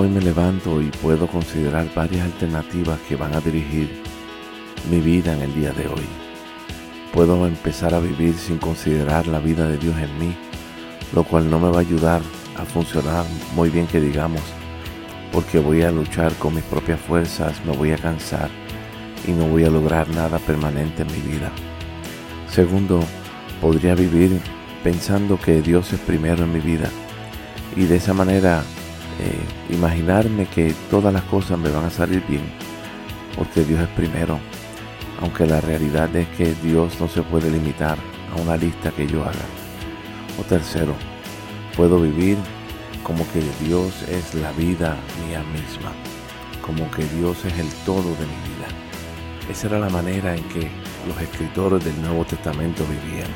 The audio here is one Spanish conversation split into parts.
me levanto y puedo considerar varias alternativas que van a dirigir mi vida en el día de hoy. Puedo empezar a vivir sin considerar la vida de Dios en mí, lo cual no me va a ayudar a funcionar muy bien que digamos, porque voy a luchar con mis propias fuerzas, me voy a cansar y no voy a lograr nada permanente en mi vida. Segundo, podría vivir pensando que Dios es primero en mi vida y de esa manera eh, imaginarme que todas las cosas me van a salir bien porque Dios es primero, aunque la realidad es que Dios no se puede limitar a una lista que yo haga. O tercero, puedo vivir como que Dios es la vida mía misma, como que Dios es el todo de mi vida. Esa era la manera en que los escritores del Nuevo Testamento vivían.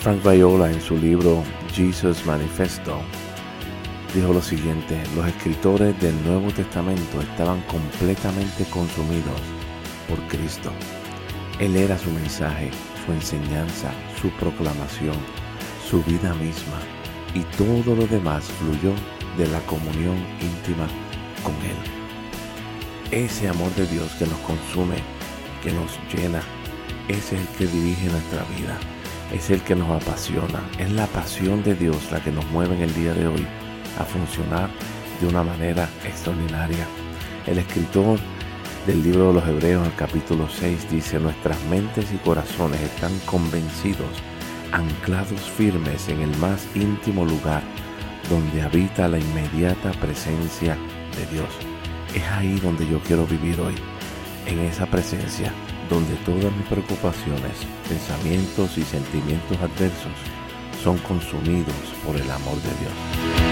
Frank Viola en su libro Jesus Manifesto dijo lo siguiente, los escritores del Nuevo Testamento estaban completamente consumidos por Cristo. Él era su mensaje, su enseñanza, su proclamación, su vida misma y todo lo demás fluyó de la comunión íntima con Él. Ese amor de Dios que nos consume, que nos llena, ese es el que dirige nuestra vida, es el que nos apasiona, es la pasión de Dios la que nos mueve en el día de hoy a funcionar de una manera extraordinaria. El escritor del libro de los Hebreos, el capítulo 6, dice, nuestras mentes y corazones están convencidos, anclados firmes en el más íntimo lugar donde habita la inmediata presencia de Dios. Es ahí donde yo quiero vivir hoy, en esa presencia donde todas mis preocupaciones, pensamientos y sentimientos adversos son consumidos por el amor de Dios.